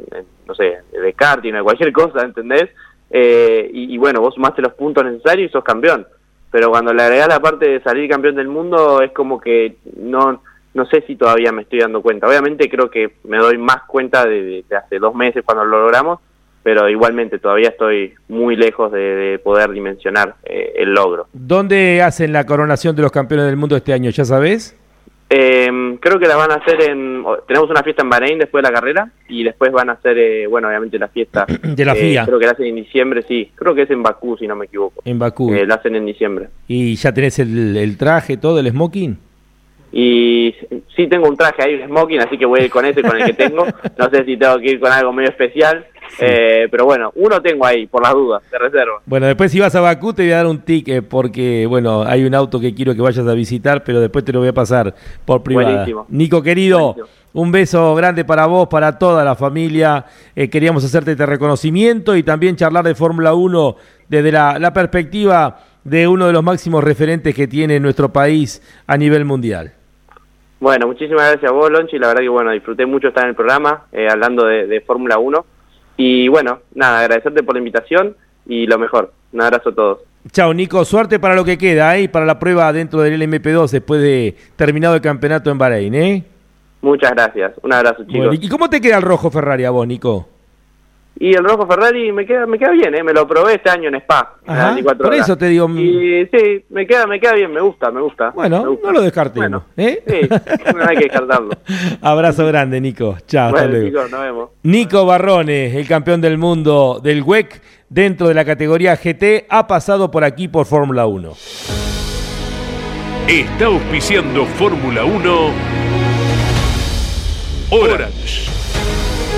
no sé, de karting o de cualquier cosa, ¿entendés? Eh, y, bueno, vos sumaste los puntos necesarios y sos campeón. Pero cuando le agregás la parte de salir campeón del mundo, es como que no no sé si todavía me estoy dando cuenta. Obviamente creo que me doy más cuenta de, hace dos meses cuando lo logramos, pero igualmente todavía estoy muy lejos de, poder dimensionar eh, el logro. ¿Dónde hacen la coronación de los campeones del mundo este año? ¿Ya sabes? Eh, creo que la van a hacer en... Tenemos una fiesta en Bahrein después de la carrera y después van a hacer, eh, bueno, obviamente la fiesta... *clears throat* De la eh, FIA. Creo que la hacen en diciembre, sí. Creo que es en Bakú, si no me equivoco. En Bakú. Eh, la hacen en diciembre. ¿Y ya tenés el, el traje, todo, el smoking? Y sí tengo un traje ahí, un smoking, así que voy a ir con ese, con el que tengo. *laughs* No sé si tengo que ir con algo medio especial. Eh, pero bueno, uno tengo ahí, por las dudas, de reserva. Bueno, después si vas a Bakú te voy a dar un ticket porque, bueno, hay un auto que quiero que vayas a visitar, pero después te lo voy a pasar por privada. Buenísimo. Nico, querido, un beso grande para vos, para toda la familia. Eh, queríamos hacerte este reconocimiento y también charlar de Fórmula 1 desde la, la perspectiva de uno de los máximos referentes que tiene nuestro país a nivel mundial. Bueno, muchísimas gracias a vos, Lonchi. La verdad que, bueno, disfruté mucho estar en el programa eh, hablando de, Fórmula 1. Y bueno, nada, agradecerte por la invitación y lo mejor. Un abrazo a todos. Chao, Nico. Suerte para lo que queda ¿eh? y para la prueba dentro del LMP2 después de terminado el campeonato en Bahrein. ¿eh? Muchas gracias. Un abrazo, chicos. ¿Y cómo te queda el rojo Ferrari a vos, Nico? Y el rojo Ferrari me queda me queda bien, ¿eh? me lo probé este año en Spa. por eso te digo. Y sí, me queda, me queda bien, me gusta, me gusta. Bueno, no lo descartemos. ¿eh? Sí, no hay que descartarlo. *laughs* Abrazo grande, Nico. Chao, hasta luego. nos vemos. Nico Barrone, el campeón del mundo del WEC dentro de la categoría GT, ha pasado por aquí por Fórmula 1. Está auspiciando Fórmula 1 Orange.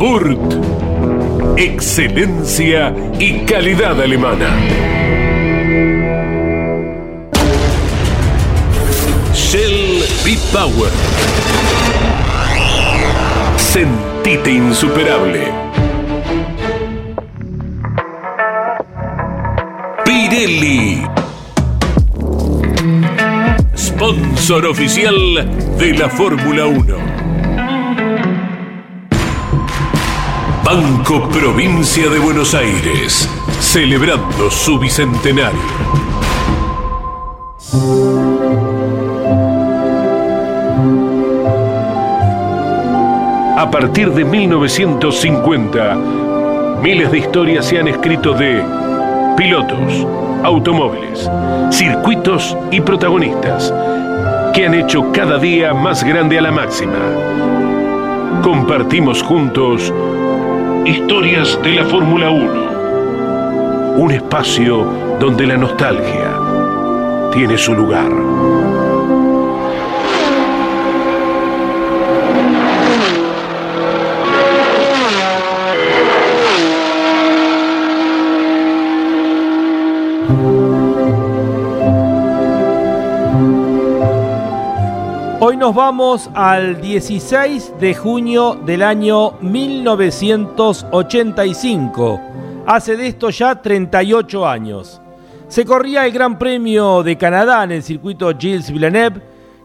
Burt. Excelencia y calidad alemana. Shell B-Power. Sentite insuperable. Pirelli. Sponsor oficial de la Fórmula 1. Banco Provincia de Buenos Aires, celebrando su bicentenario. A partir de 1950, miles de historias se han escrito de pilotos, automóviles, circuitos y protagonistas que han hecho cada día más grande a la máxima. Compartimos juntos Historias de la Fórmula 1. Un espacio donde la nostalgia tiene su lugar. Nos vamos al 16 de junio del año 1985. Hace de esto ya 38 años. Se corría el Gran Premio de Canadá en el circuito Gilles Villeneuve,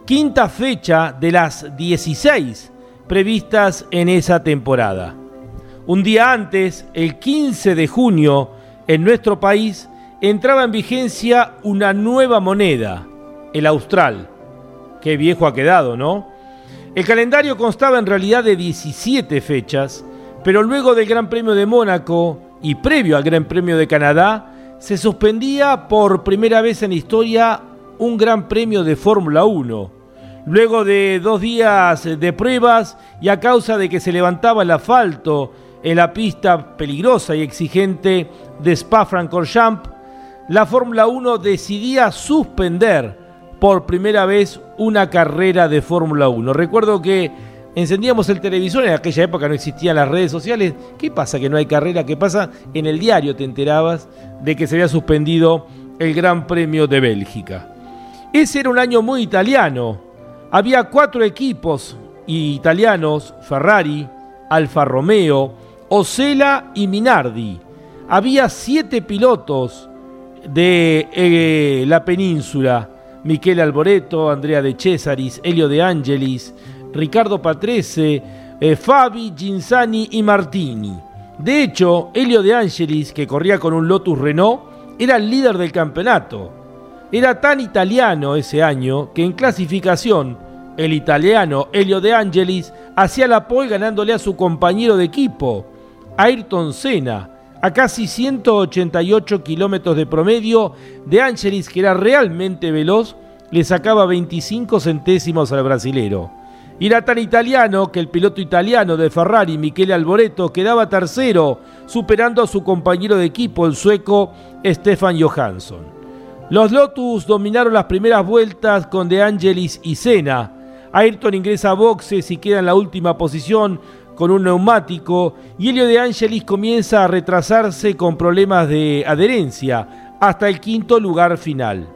quinta fecha de las 16 previstas en esa temporada. Un día antes, el 15 de junio, en nuestro país entraba en vigencia una nueva moneda, el austral Qué viejo ha quedado, ¿no? El calendario constaba en realidad de 17 fechas, pero luego del Gran Premio de Mónaco y previo al Gran Premio de Canadá, se suspendía por primera vez en historia un Gran Premio de Fórmula 1. Luego de dos días de pruebas y a causa de que se levantaba el asfalto en la pista peligrosa y exigente de Spa-Francorchamps, la Fórmula 1 decidía suspender por primera vez una carrera de Fórmula 1. Recuerdo que encendíamos el televisor, en aquella época no existían las redes sociales, ¿qué pasa que no hay carrera? ¿Qué pasa? En el diario te enterabas de que se había suspendido el Gran Premio de Bélgica. Ese era un año muy italiano. Había cuatro equipos italianos, Ferrari, Alfa Romeo, Osela y Minardi. Había siete pilotos de eh, la península, Michele Alboreto, Andrea de Cesaris, Elio de Angelis, Ricardo Patrese, eh, Fabi, Ginzani y Martini. De hecho, Elio de Angelis, que corría con un Lotus Renault, era el líder del campeonato. Era tan italiano ese año que en clasificación el italiano Elio de Angelis hacía la pole ganándole a su compañero de equipo, Ayrton Senna, a casi 188 kilómetros de promedio. De Angelis, que era realmente veloz, le sacaba 25 centésimos al brasilero. Y era tan italiano que el piloto italiano de Ferrari, Michele Alboreto, quedaba tercero, superando a su compañero de equipo, el sueco Stefan Johansson. Los Lotus dominaron las primeras vueltas con De Angelis y Senna. Ayrton ingresa a boxes y queda en la última posición con un neumático y Helio De Angelis comienza a retrasarse con problemas de adherencia hasta el quinto lugar final.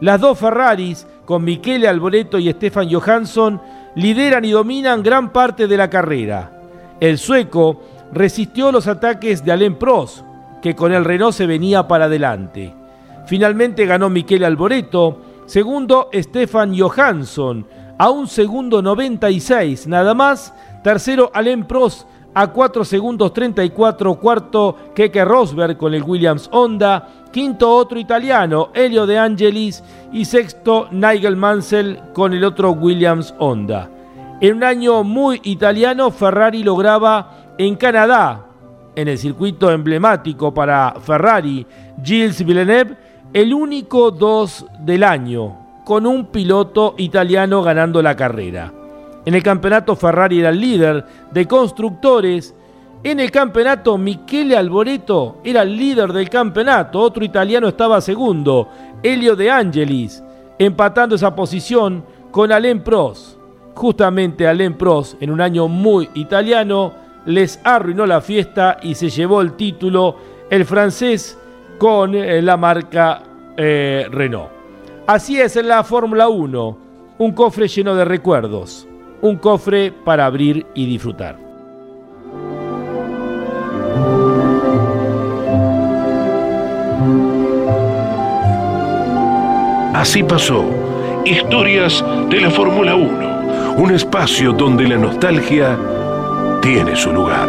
Las dos Ferraris, con Michele Alboreto y Stefan Johansson, lideran y dominan gran parte de la carrera. El sueco resistió los ataques de Alain Prost, que con el Renault se venía para adelante. Finalmente ganó Michele Alboreto, segundo Stefan Johansson, a un segundo 96 nada más, tercero Alain Prost a 4 segundos 34, cuarto Keke Rosberg con el Williams Honda, quinto otro italiano, Elio De Angelis, y sexto Nigel Mansell con el otro Williams Honda. En un año muy italiano, Ferrari lograba en Canadá, en el circuito emblemático para Ferrari, Gilles Villeneuve, el único 2 del año, con un piloto italiano ganando la carrera. En el campeonato Ferrari era el líder de constructores. En el campeonato Michele Alboreto era el líder del campeonato. Otro italiano estaba segundo, Elio De Angelis, empatando esa posición con Alain Prost. Justamente Alain Prost, en un año muy italiano, les arruinó la fiesta y se llevó el título el francés con eh, la marca eh, Renault. Así es en la Fórmula 1, un cofre lleno de recuerdos, un cofre para abrir y disfrutar. Así pasó, historias de la Fórmula 1, un espacio donde la nostalgia tiene su lugar.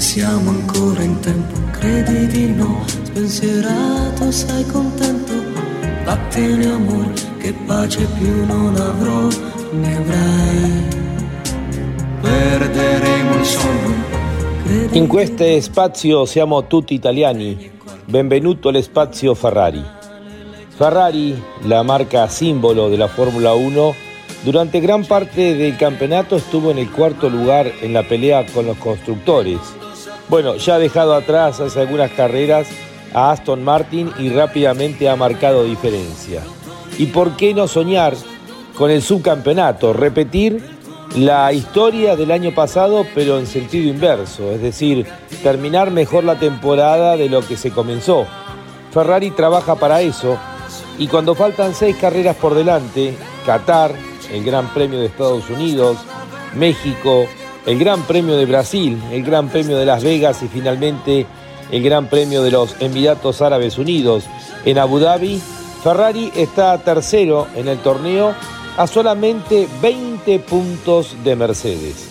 Siamo ancora in tempo, credi di no, spensierato, sei contento, vattene amore, che pace più non avrò, ne avrai, perderemo il sonno. In questo spazio siamo tutti italiani, benvenuto all'espazio Ferrari. Ferrari, la marca simbolo della Formula 1, durante gran parte del campeonato estuvo en el cuarto lugar en la pelea con los constructores bueno, ya ha dejado atrás hace algunas carreras a Aston Martin y rápidamente ha marcado diferencia. ¿Y por qué no soñar con el subcampeonato? Repetir la historia del año pasado pero en sentido inverso, es decir, terminar mejor la temporada de lo que se comenzó. Ferrari trabaja para eso Y cuando faltan seis carreras por delante, Qatar, el Gran Premio de Estados Unidos, México, el Gran Premio de Brasil, el Gran Premio de Las Vegas y finalmente el Gran Premio de los Emiratos Árabes Unidos en Abu Dhabi, Ferrari está tercero en el torneo a solamente 20 puntos de Mercedes.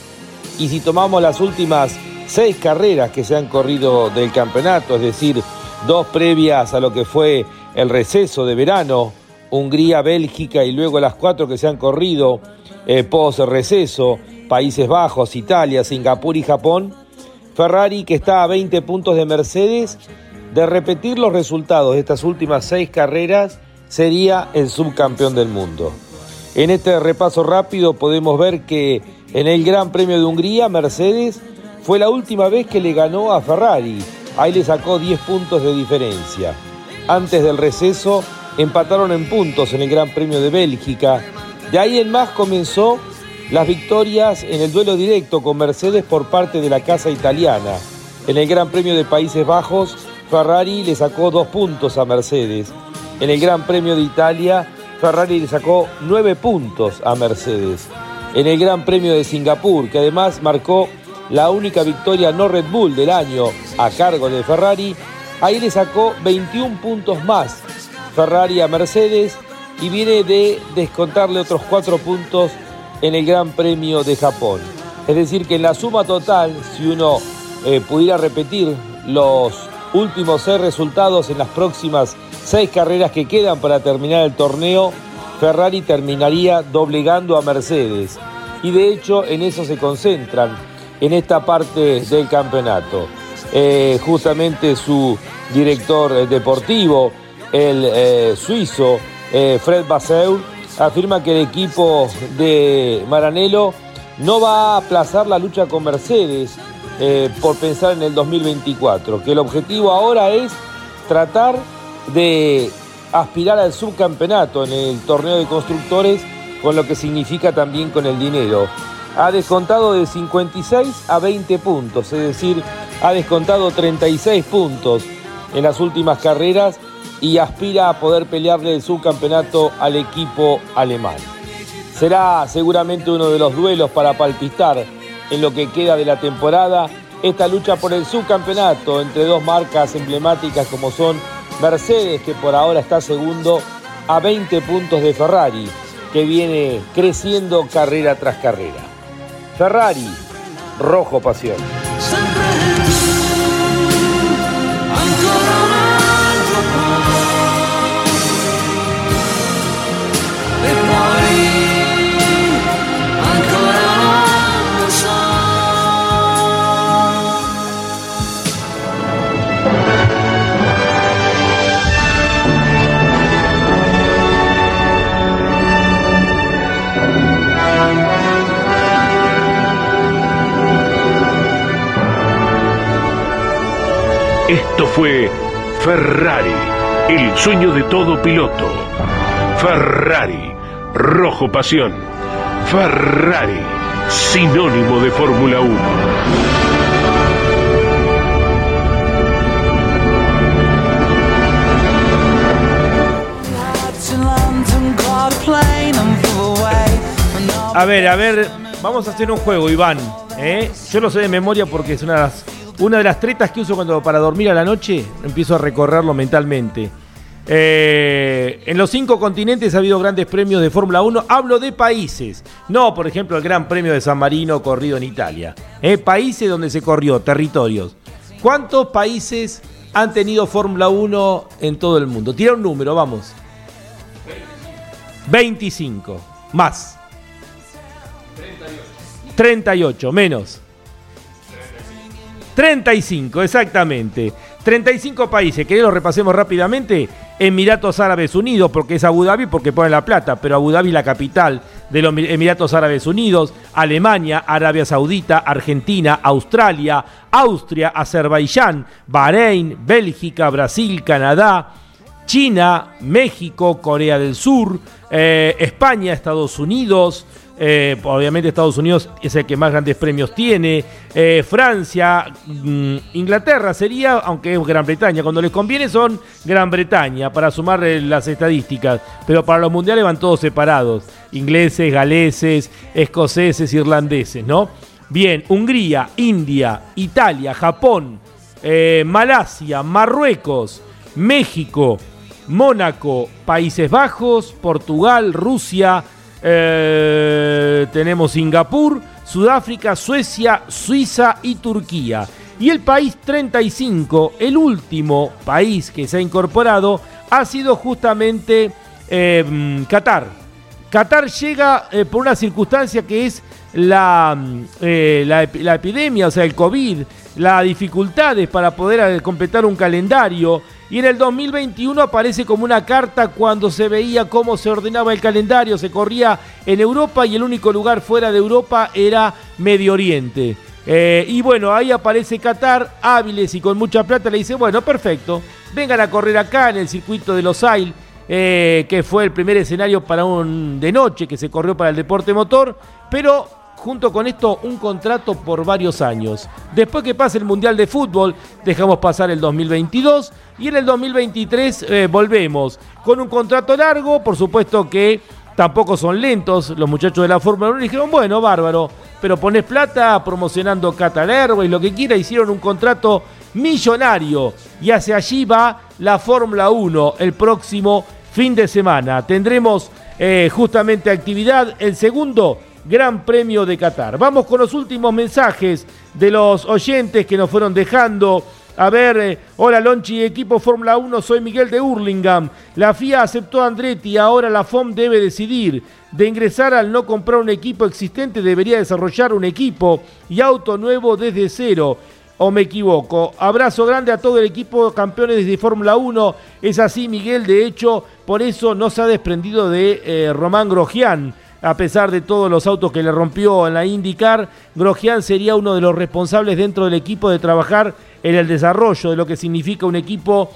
Y si tomamos las últimas seis carreras que se han corrido del campeonato, es decir, dos previas a lo que fue el receso de verano, Hungría, Bélgica y luego las cuatro que se han corrido eh, post receso, Países Bajos, Italia, Singapur y Japón, Ferrari que está a 20 puntos de Mercedes, de repetir los resultados de estas últimas seis carreras, sería el subcampeón del mundo. En este repaso rápido podemos ver que en el Gran Premio de Hungría, Mercedes fue la última vez que le ganó a Ferrari. Ahí le sacó 10 puntos de diferencia. Antes del receso empataron en puntos en el Gran Premio de Bélgica. De ahí en más comenzó las victorias en el duelo directo con Mercedes por parte de la casa italiana. En el Gran Premio de Países Bajos, Ferrari le sacó dos puntos a Mercedes. En el Gran Premio de Italia, Ferrari le sacó nueve puntos a Mercedes. En el Gran Premio de Singapur, que además marcó la única victoria no Red Bull del año a cargo de Ferrari, ahí le sacó 21 puntos más Ferrari a Mercedes y viene de descontarle otros cuatro puntos en el Gran Premio de Japón. Es decir, que en la suma total, si uno eh, pudiera repetir los últimos seis resultados en las próximas seis carreras que quedan para terminar el torneo, Ferrari terminaría doblegando a Mercedes. Y de hecho en eso se concentran en esta parte del campeonato. Eh, justamente su director deportivo, el eh, suizo eh, Fred Basseur, afirma que el equipo de Maranello no va a aplazar la lucha con Mercedes por pensar en el 2024, que el objetivo ahora es tratar de aspirar al subcampeonato en el torneo de constructores, con lo que significa también con el dinero. Ha descontado de 56 a 20 puntos, es decir, ha descontado 36 puntos en las últimas carreras y aspira a poder pelearle el subcampeonato al equipo alemán. Será seguramente uno de los duelos para palpitar en lo que queda de la temporada esta lucha por el subcampeonato entre dos marcas emblemáticas como son Mercedes, que por ahora está segundo a 20 puntos de Ferrari, que viene creciendo carrera tras carrera. Ferrari, rojo pasión. Fue Ferrari, el sueño de todo piloto. Ferrari, rojo pasión. Ferrari, sinónimo de Fórmula 1. A ver, a ver, vamos a hacer un juego, Iván. ¿eh? Yo lo sé de memoria porque es una una de las tretas que uso cuando para dormir a la noche, empiezo a recorrerlo mentalmente. Eh, en los cinco continentes ha habido grandes premios de Fórmula 1. Hablo de países, no, por ejemplo, el Gran Premio de San Marino corrido en Italia. Eh, países donde se corrió, territorios. ¿Cuántos países han tenido Fórmula 1 en todo el mundo? Tira un número, vamos. 25. Más. 38. 38, menos. 35, exactamente. 35 países, que lo repasemos rápidamente. Emiratos Árabes Unidos, porque es Abu Dhabi, porque pone la plata, pero Abu Dhabi la capital de los Emiratos Árabes Unidos, Alemania, Arabia Saudita, Argentina, Australia, Austria, Azerbaiyán, Bahrein, Bélgica, Brasil, Canadá, China, México, Corea del Sur, eh, España, Estados Unidos, Eh, obviamente Estados Unidos es el que más grandes premios tiene. Eh, Francia, mm, Inglaterra sería, aunque es Gran Bretaña. Cuando les conviene son Gran Bretaña para sumar eh, las estadísticas. Pero para los mundiales van todos separados. Ingleses, galeses, escoceses, irlandeses, ¿no? Bien, Hungría, India, Italia, Japón, Malasia, Marruecos, México, Mónaco, Países Bajos, Portugal, Rusia, eh, tenemos Singapur, Sudáfrica, Suecia, Suiza y Turquía. Y el país 35, el último país que se ha incorporado, ha sido justamente eh, Qatar. Qatar llega eh, por una circunstancia que es la, la, la, epidemia, o sea, el COVID, las dificultades para poder completar un calendario y en el 2021 aparece como una carta cuando se veía cómo se ordenaba el calendario, se corría en Europa y el único lugar fuera de Europa era Medio Oriente. Eh, y bueno, ahí aparece Qatar, hábiles y con mucha plata, le dice, bueno, perfecto, vengan a correr acá en el circuito de Los Ailes, eh, que fue el primer escenario para un de noche que se corrió para el deporte motor, pero junto con esto un contrato por varios años. Después que pase el Mundial de Fútbol, dejamos pasar el 2022 y en el 2023 eh, volvemos con un contrato largo, por supuesto que tampoco son lentos los muchachos de la Fórmula 1 dijeron, bueno, bárbaro, pero pones plata promocionando Qatar Airways, lo que quiera, hicieron un contrato millonario y hacia allí va la Fórmula 1 el próximo fin de semana. Tendremos eh, justamente actividad el segundo Gran Premio de Qatar. Vamos con los últimos mensajes de los oyentes que nos fueron dejando. A ver, eh, hola Lonchi, equipo Fórmula 1, soy Miguel de Hurlingham. La FIA aceptó Andretti, ahora la FOM debe decidir. De ingresar al no comprar un equipo existente, debería desarrollar un equipo y auto nuevo desde cero. ¿O me equivoco? Abrazo grande a todo el equipo campeones de Fórmula 1. Es así, Miguel. De hecho, por eso no se ha desprendido de eh, Román Grosjean a pesar de todos los autos que le rompió en la IndyCar, Grosjean sería uno de los responsables dentro del equipo de trabajar en el desarrollo de lo que significa un equipo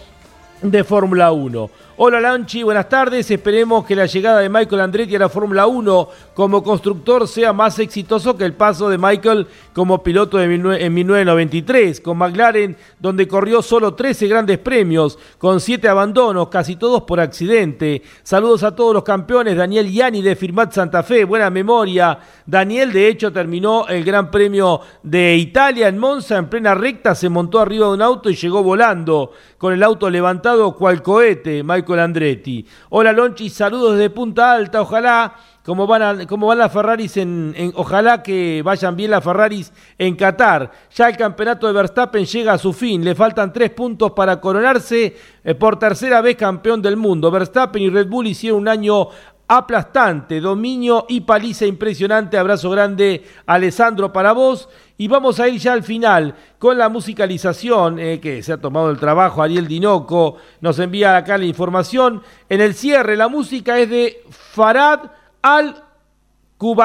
de Fórmula 1. Hola Lanchi, buenas tardes. Esperemos que la llegada de Michael Andretti a la Fórmula 1 como constructor sea más exitoso que el paso de Michael como piloto en 1993, con McLaren, donde corrió solo 13 grandes premios, con 7 abandonos, casi todos por accidente. Saludos a todos los campeones. Daniel Yanni de Firmat Santa Fe, buena memoria. Daniel, de hecho, terminó el Gran Premio de Italia en Monza en plena recta, se montó arriba de un auto y llegó volando con el auto levantado cual cohete. Michael Andretti. Hola Lonchi, saludos desde Punta Alta, ojalá como van, a, van las Ferraris en, ojalá que vayan bien las Ferraris en Qatar. Ya el campeonato de Verstappen llega a su fin, le faltan tres puntos para coronarse eh, por tercera vez campeón del mundo. Verstappen y Red Bull hicieron un año aplastante, dominio y paliza impresionante. Abrazo grande, Alessandro, para vos. Y vamos a ir ya al final con la musicalización, eh, que se ha tomado el trabajo. Ariel Dinoco nos envía acá la información. En el cierre, la música es de Farad Al-Kubaisi.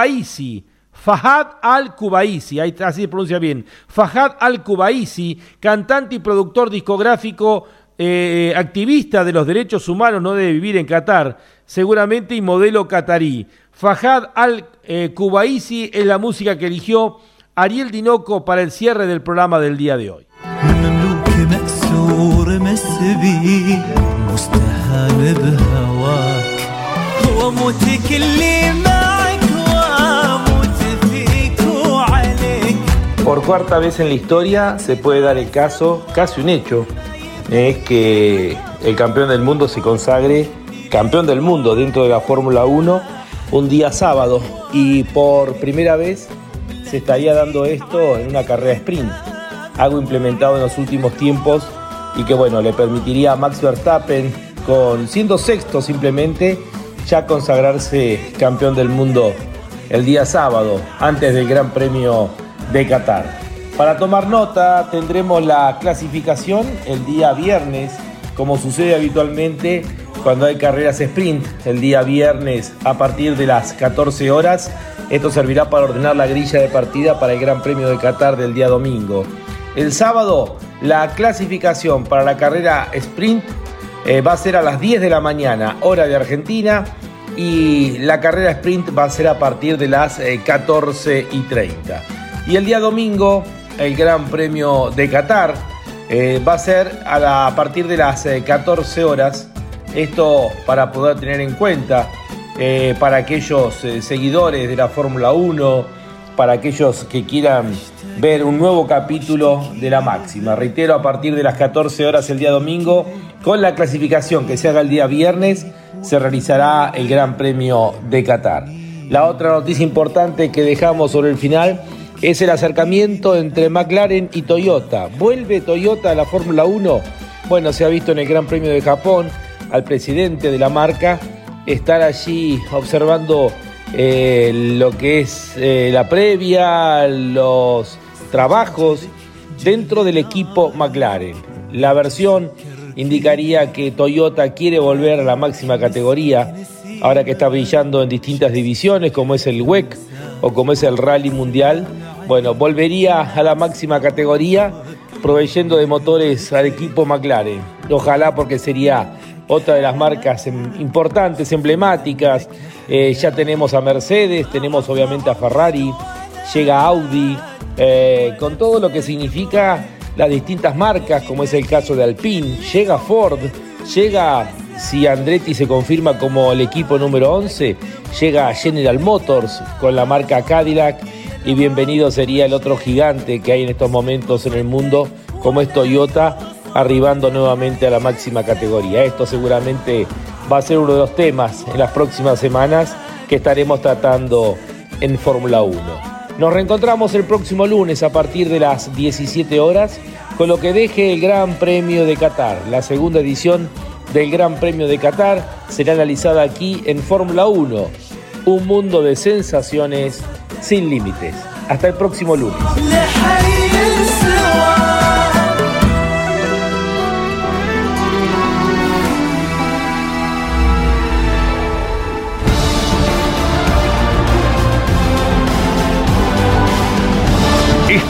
Fahad Al-Kubaisi, así se pronuncia bien. Fahad Al-Kubaisi, cantante y productor discográfico, eh, activista de los derechos humanos, no debe vivir en Qatar, seguramente y modelo catarí. Fahad Al-Kubaisi es la música que eligió Ariel Dinoco para el cierre del programa del día de hoy. Por cuarta vez en la historia se puede dar el caso, casi un hecho, es que el campeón del mundo se consagre campeón del mundo dentro de la Fórmula 1 un día sábado y por primera vez se estaría dando esto en una carrera sprint, algo implementado en los últimos tiempos y que bueno, le permitiría a Max Verstappen, con siendo sexto simplemente, ya consagrarse campeón del mundo el día sábado, antes del Gran Premio de Qatar. Para tomar nota tendremos la clasificación el día viernes, como sucede habitualmente cuando hay carreras sprint el día viernes a partir de las 14 horas. Esto servirá para ordenar la grilla de partida para el Gran Premio de Qatar del día domingo. El sábado, la clasificación para la carrera sprint eh, va a ser a las 10 de la mañana, hora de Argentina, y la carrera sprint va a ser a partir de las 14 y 30. Y el día domingo, el Gran Premio de Qatar va a ser a, partir de las 14 horas. Esto para poder tener en cuenta eh, para aquellos eh, seguidores de la Fórmula 1, para aquellos que quieran ver un nuevo capítulo de la máxima. Reitero, a partir de las 14 horas el día domingo, con la clasificación que se haga el día viernes, se realizará el Gran Premio de Qatar. La otra noticia importante que dejamos sobre el final es el acercamiento entre McLaren y Toyota. ¿Vuelve Toyota a la Fórmula 1? Bueno, se ha visto en el Gran Premio de Japón al presidente de la marca estar allí observando eh, lo que es eh, la previa, los trabajos dentro del equipo McLaren. La versión indicaría que Toyota quiere volver a la máxima categoría, ahora que está brillando en distintas divisiones, como es el WEC o como es el Rally Mundial. Bueno, volvería a la máxima categoría proveyendo de motores al equipo McLaren. Ojalá porque sería otra de las marcas em, importantes, emblemáticas. Eh, ya tenemos a Mercedes, tenemos obviamente a Ferrari, llega Audi, eh, con todo lo que significa las distintas marcas, como es el caso de Alpine, llega Ford, llega, si Andretti se confirma como el equipo número 11, llega General Motors con la marca Cadillac y bienvenido sería el otro gigante que hay en estos momentos en el mundo, como es Toyota arribando nuevamente a la máxima categoría. Esto seguramente va a ser uno de los temas en las próximas semanas que estaremos tratando en Fórmula 1. Nos reencontramos el próximo lunes a partir de las 17 horas con lo que deje el Gran Premio de Qatar. La segunda edición del Gran Premio de Qatar será analizada aquí en Fórmula 1. Un mundo de sensaciones sin límites. Hasta el próximo lunes.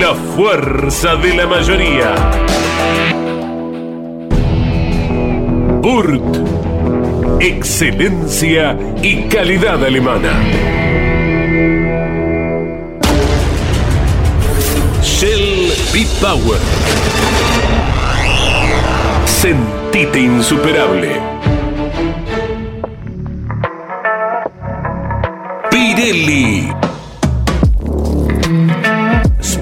la fuerza de la mayoría. Urt. Excelencia y calidad alemana. Shell B-Power. Sentite insuperable. Pirelli